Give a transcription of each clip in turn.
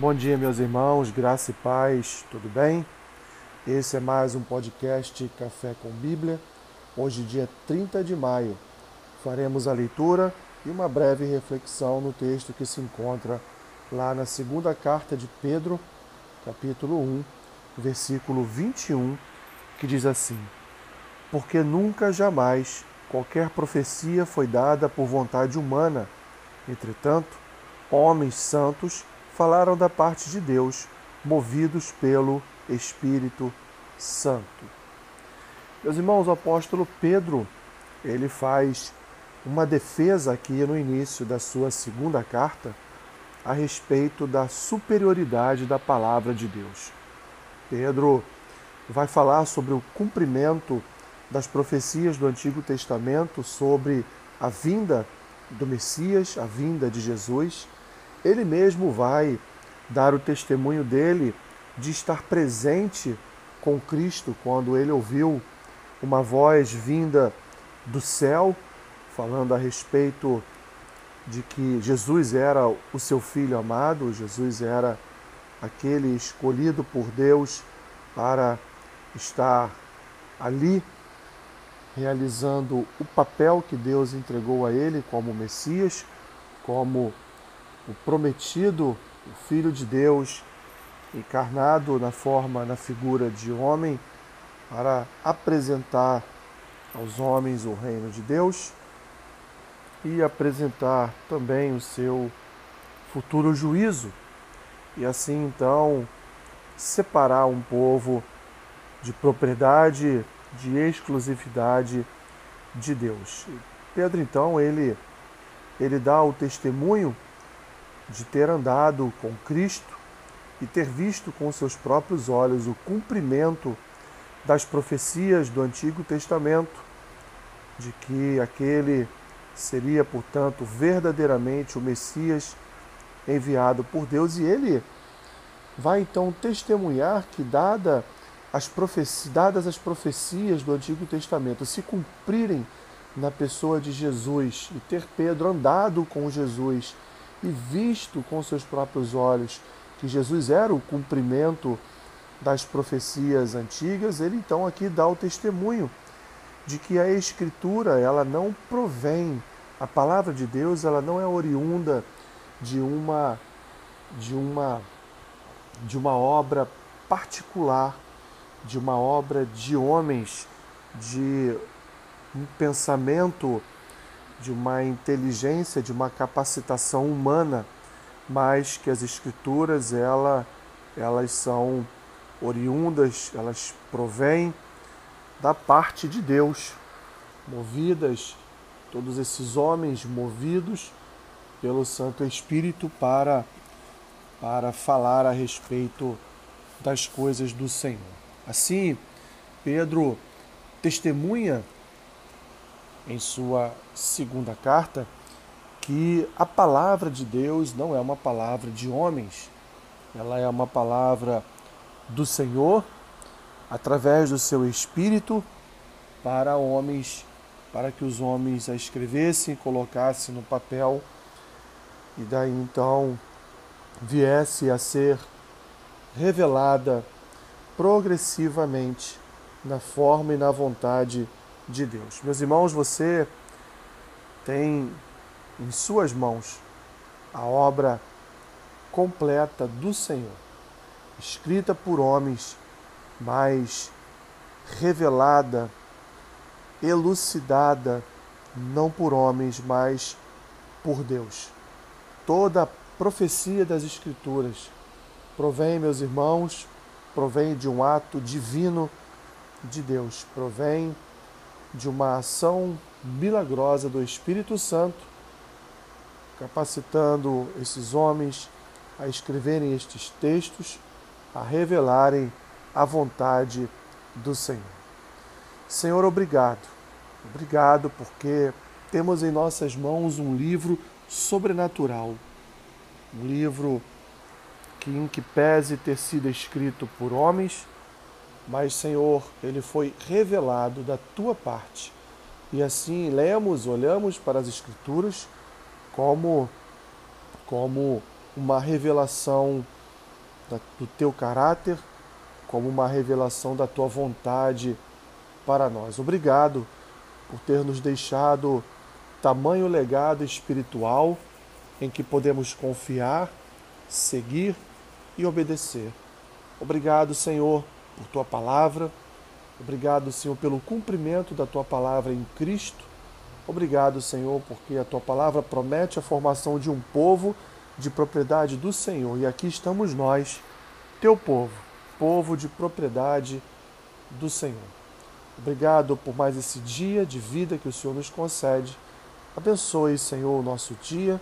Bom dia, meus irmãos, graça e paz, tudo bem? Esse é mais um podcast Café com Bíblia. Hoje, dia 30 de maio, faremos a leitura e uma breve reflexão no texto que se encontra lá na segunda carta de Pedro, capítulo 1, versículo 21, que diz assim: Porque nunca jamais qualquer profecia foi dada por vontade humana, entretanto, homens santos falaram da parte de Deus, movidos pelo Espírito Santo. Meus irmãos, o apóstolo Pedro, ele faz uma defesa aqui no início da sua segunda carta a respeito da superioridade da palavra de Deus. Pedro vai falar sobre o cumprimento das profecias do Antigo Testamento sobre a vinda do Messias, a vinda de Jesus ele mesmo vai dar o testemunho dele de estar presente com Cristo quando ele ouviu uma voz vinda do céu falando a respeito de que Jesus era o seu filho amado, Jesus era aquele escolhido por Deus para estar ali realizando o papel que Deus entregou a ele como Messias, como o prometido, o Filho de Deus, encarnado na forma, na figura de homem, para apresentar aos homens o reino de Deus e apresentar também o seu futuro juízo, e assim então separar um povo de propriedade, de exclusividade de Deus. Pedro então ele ele dá o testemunho de ter andado com Cristo e ter visto com seus próprios olhos o cumprimento das profecias do Antigo Testamento, de que aquele seria, portanto, verdadeiramente o Messias enviado por Deus, e ele vai então testemunhar que, dada as profecias, dadas as profecias do Antigo Testamento se cumprirem na pessoa de Jesus e ter Pedro andado com Jesus e visto com seus próprios olhos que Jesus era o cumprimento das profecias antigas, ele então aqui dá o testemunho de que a escritura, ela não provém, a palavra de Deus, ela não é oriunda de uma de uma de uma obra particular, de uma obra de homens, de um pensamento de uma inteligência, de uma capacitação humana, mas que as escrituras ela, elas são oriundas, elas provêm da parte de Deus, movidas, todos esses homens movidos pelo Santo Espírito para, para falar a respeito das coisas do Senhor. Assim, Pedro testemunha em sua segunda carta que a palavra de Deus não é uma palavra de homens, ela é uma palavra do Senhor através do seu espírito para homens, para que os homens a escrevessem, colocassem no papel e daí então viesse a ser revelada progressivamente na forma e na vontade de Deus. Meus irmãos, você tem em suas mãos a obra completa do Senhor, escrita por homens, mas revelada, elucidada, não por homens, mas por Deus. Toda a profecia das Escrituras provém, meus irmãos, provém de um ato divino de Deus, provém de uma ação milagrosa do Espírito Santo, capacitando esses homens a escreverem estes textos, a revelarem a vontade do Senhor. Senhor, obrigado. Obrigado porque temos em nossas mãos um livro sobrenatural, um livro que, em que pese ter sido escrito por homens, mas, Senhor, ele foi revelado da tua parte. E assim lemos, olhamos para as Escrituras como, como uma revelação do teu caráter, como uma revelação da tua vontade para nós. Obrigado por ter nos deixado tamanho legado espiritual em que podemos confiar, seguir e obedecer. Obrigado, Senhor, por tua palavra. Obrigado, Senhor, pelo cumprimento da tua palavra em Cristo. Obrigado, Senhor, porque a tua palavra promete a formação de um povo de propriedade do Senhor. E aqui estamos nós, teu povo, povo de propriedade do Senhor. Obrigado por mais esse dia de vida que o Senhor nos concede. Abençoe, Senhor, o nosso dia.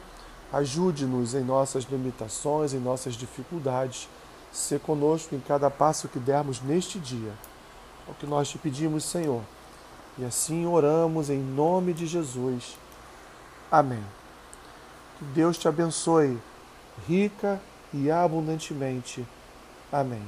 Ajude-nos em nossas limitações, em nossas dificuldades. Se conosco em cada passo que dermos neste dia. É o que nós te pedimos, Senhor. E assim oramos em nome de Jesus. Amém. Que Deus te abençoe rica e abundantemente. Amém.